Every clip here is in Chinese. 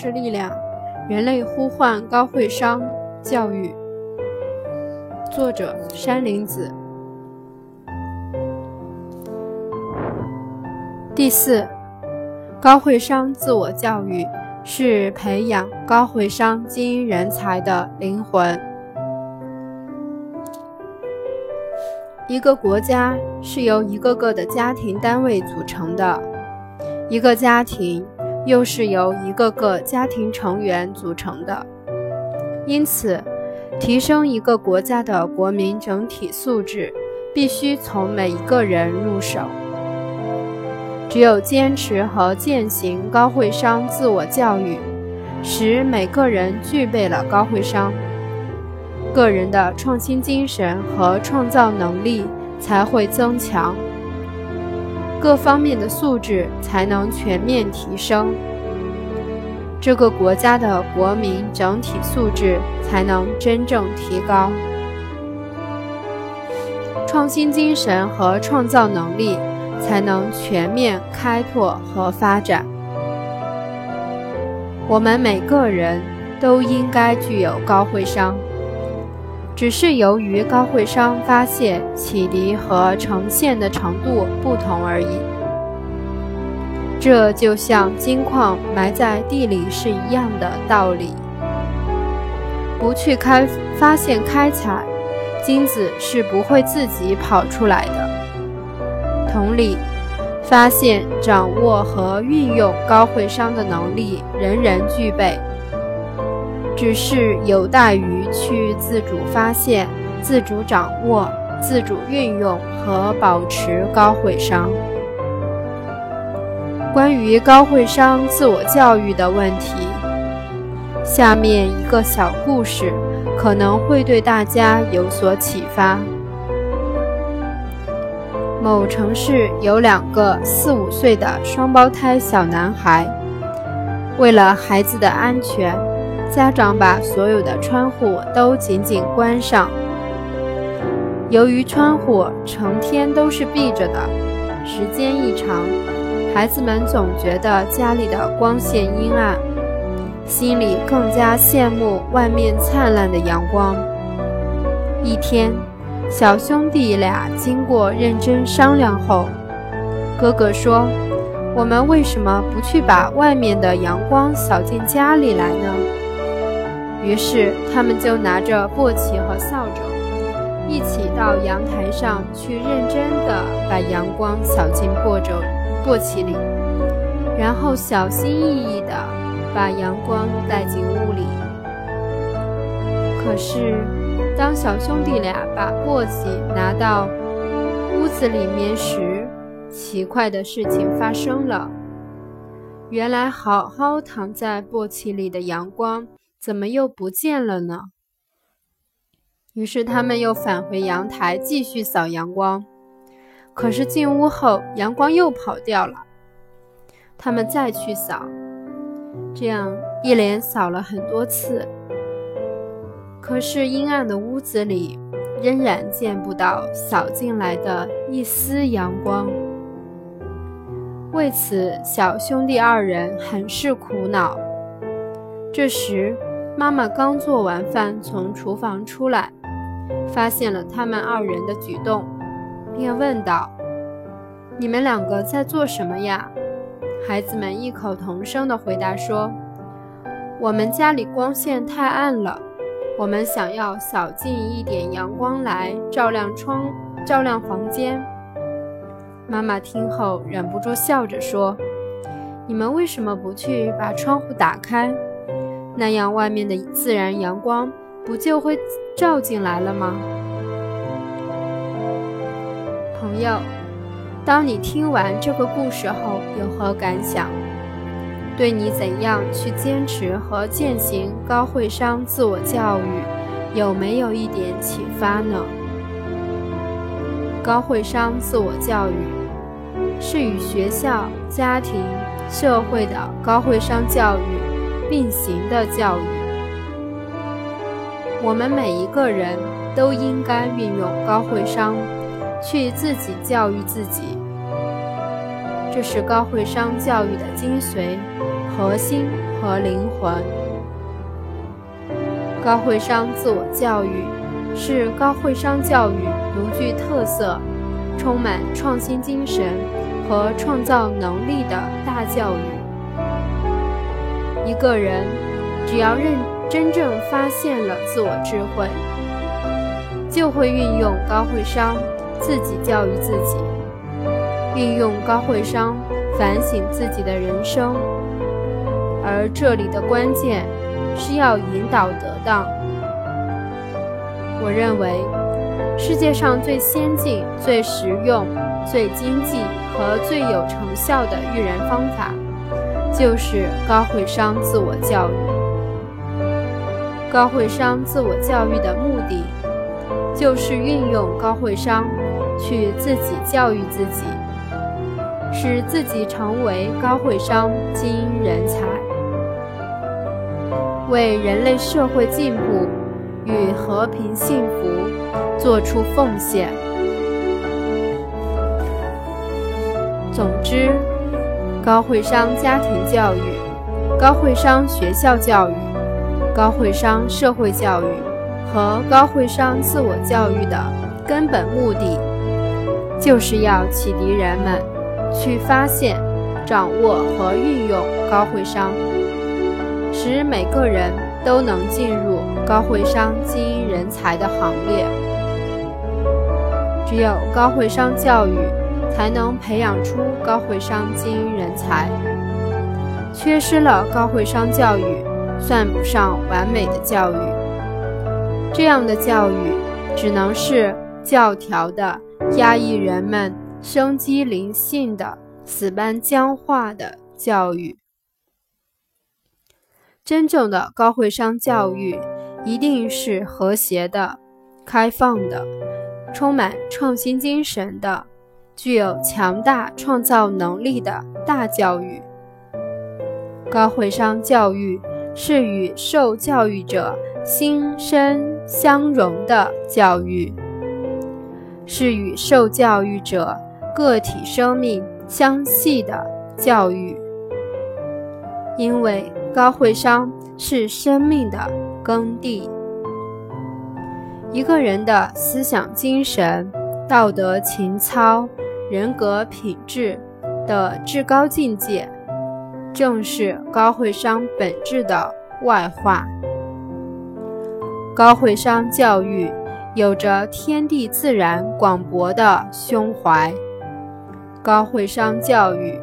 是力量，人类呼唤高慧商教育。作者：山林子。第四，高慧商自我教育是培养高慧商精英人才的灵魂。一个国家是由一个个的家庭单位组成的，一个家庭又是由一个个家庭成员组成的。因此，提升一个国家的国民整体素质，必须从每一个人入手。只有坚持和践行高慧商自我教育，使每个人具备了高慧商。个人的创新精神和创造能力才会增强，各方面的素质才能全面提升，这个国家的国民整体素质才能真正提高。创新精神和创造能力才能全面开拓和发展。我们每个人都应该具有高慧商。只是由于高慧商发现、启迪和呈现的程度不同而已。这就像金矿埋在地里是一样的道理。不去开发现、开采，金子是不会自己跑出来的。同理，发现、掌握和运用高慧商的能力，人人具备。只是有待于去自主发现、自主掌握、自主运用和保持高慧商。关于高慧商自我教育的问题，下面一个小故事可能会对大家有所启发。某城市有两个四五岁的双胞胎小男孩，为了孩子的安全。家长把所有的窗户都紧紧关上。由于窗户成天都是闭着的，时间一长，孩子们总觉得家里的光线阴暗，心里更加羡慕外面灿烂的阳光。一天，小兄弟俩经过认真商量后，哥哥说：“我们为什么不去把外面的阳光扫进家里来呢？”于是，他们就拿着簸箕和扫帚，一起到阳台上去，认真地把阳光扫进簸帚、簸箕里，然后小心翼翼地把阳光带进屋里。可是，当小兄弟俩把簸箕拿到屋子里面时，奇怪的事情发生了。原来，好好躺在簸箕里的阳光。怎么又不见了呢？于是他们又返回阳台继续扫阳光，可是进屋后阳光又跑掉了。他们再去扫，这样一连扫了很多次，可是阴暗的屋子里仍然见不到扫进来的一丝阳光。为此，小兄弟二人很是苦恼。这时。妈妈刚做完饭，从厨房出来，发现了他们二人的举动，便问道：“你们两个在做什么呀？”孩子们异口同声地回答说：“我们家里光线太暗了，我们想要扫进一点阳光来，照亮窗，照亮房间。”妈妈听后忍不住笑着说：“你们为什么不去把窗户打开？”那样，外面的自然阳光不就会照进来了吗？朋友，当你听完这个故事后，有何感想？对你怎样去坚持和践行高慧商自我教育，有没有一点启发呢？高慧商自我教育是与学校、家庭、社会的高慧商教育。并行的教育，我们每一个人都应该运用高慧商，去自己教育自己。这是高慧商教育的精髓、核心和灵魂。高会商自我教育是高会商教育独具特色、充满创新精神和创造能力的大教育。一个人只要认真正发现了自我智慧，就会运用高会商自己教育自己，运用高会商反省自己的人生。而这里的关键是要引导得当。我认为，世界上最先进、最实用、最经济和最有成效的育人方法，就是高会商自我教育。高会商自我教育的目的，就是运用高会商去自己教育自己，使自己成为高会商精英人才。为人类社会进步与和平幸福做出奉献。总之，高会商家庭教育、高会商学校教育、高会商社会教育和高会商自我教育的根本目的，就是要启迪人们去发现、掌握和运用高会商。使每个人都能进入高会商精英人才的行列。只有高会商教育，才能培养出高会商精英人才。缺失了高会商教育，算不上完美的教育。这样的教育，只能是教条的、压抑人们生机灵性的、死板僵化的教育。真正的高会商教育，一定是和谐的、开放的、充满创新精神的、具有强大创造能力的大教育。高会商教育是与受教育者心身相融的教育，是与受教育者个体生命相系的教育，因为。高会商是生命的耕地，一个人的思想精神、道德情操、人格品质的至高境界，正是高会商本质的外化。高会商教育有着天地自然广博的胸怀，高会商教育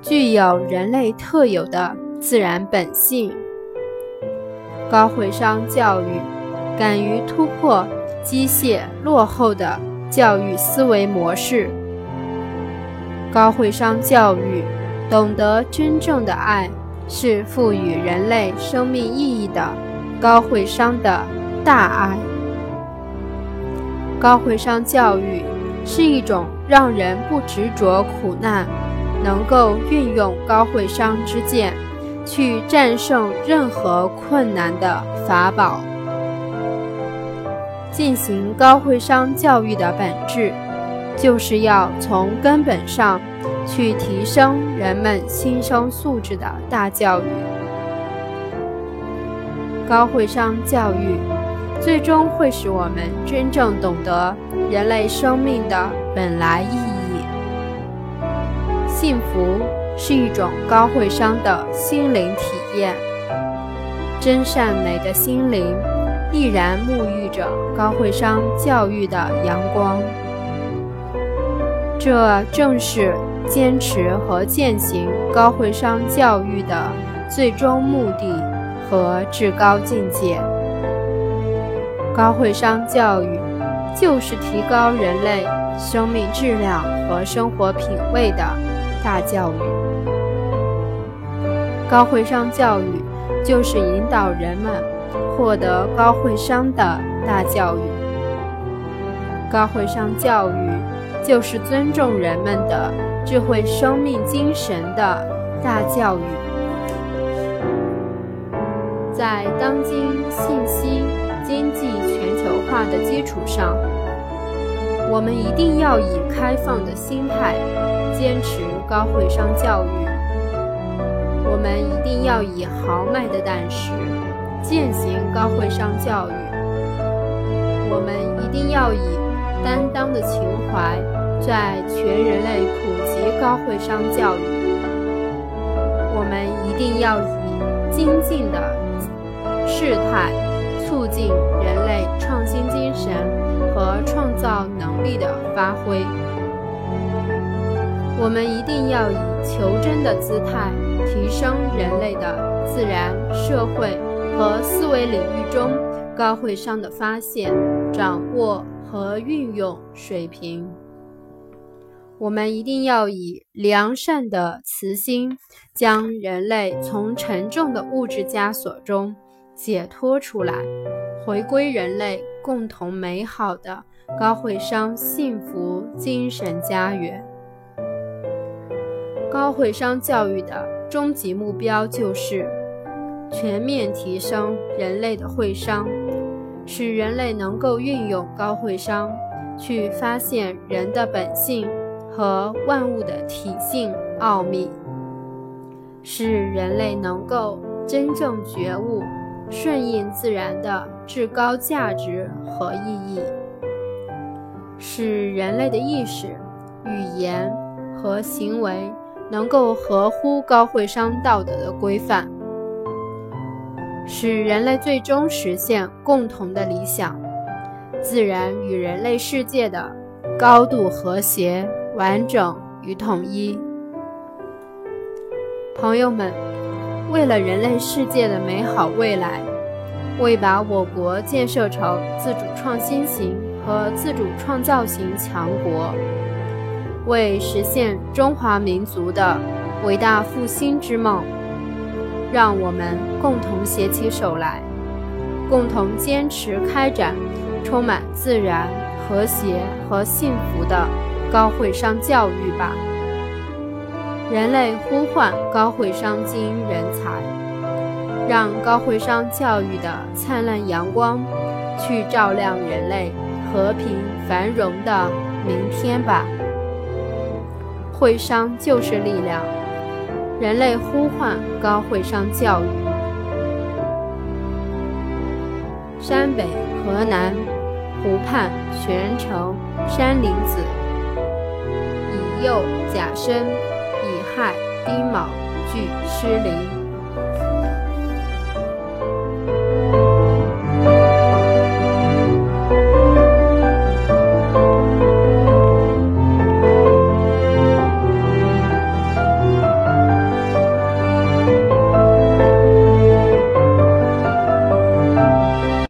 具有人类特有的。自然本性，高会商教育敢于突破机械落后的教育思维模式。高会商教育懂得真正的爱是赋予人类生命意义的高会商的大爱。高会商教育是一种让人不执着苦难，能够运用高会商之剑。去战胜任何困难的法宝。进行高会商教育的本质，就是要从根本上去提升人们心生素质的大教育。高会商教育，最终会使我们真正懂得人类生命的本来意义。幸福。是一种高会商的心灵体验，真善美的心灵毅然沐浴着高会商教育的阳光。这正是坚持和践行高会商教育的最终目的和至高境界。高会商教育就是提高人类生命质量和生活品味的大教育。高会商教育就是引导人们获得高会商的大教育。高会商教育就是尊重人们的智慧生命精神的大教育。在当今信息经济全球化的基础上，我们一定要以开放的心态坚持高会商教育。我们一定要以豪迈的胆识践行高会商教育。我们一定要以担当的情怀，在全人类普及高会商教育。我们一定要以精进的事态，促进人类创新精神和创造能力的发挥。我们一定要以求真的姿态，提升人类的自然、社会和思维领域中高会商的发现、掌握和运用水平。我们一定要以良善的慈心，将人类从沉重的物质枷锁中解脱出来，回归人类共同美好的高会商幸福精神家园。高会商教育的终极目标就是全面提升人类的会商，使人类能够运用高会商去发现人的本性和万物的体性奥秘，使人类能够真正觉悟顺应自然的至高价值和意义，使人类的意识、语言和行为。能够合乎高会商道德的规范，使人类最终实现共同的理想：自然与人类世界的高度和谐、完整与统一。朋友们，为了人类世界的美好未来，为把我国建设成自主创新型和自主创造型强国。为实现中华民族的伟大复兴之梦，让我们共同携起手来，共同坚持开展充满自然、和谐和幸福的高会商教育吧！人类呼唤高会商精英人才，让高会商教育的灿烂阳光去照亮人类和平繁荣的明天吧！会商就是力量，人类呼唤高会商教育。山北河南，湖畔泉城山林子，乙酉甲申，乙亥丁卯，俱失灵。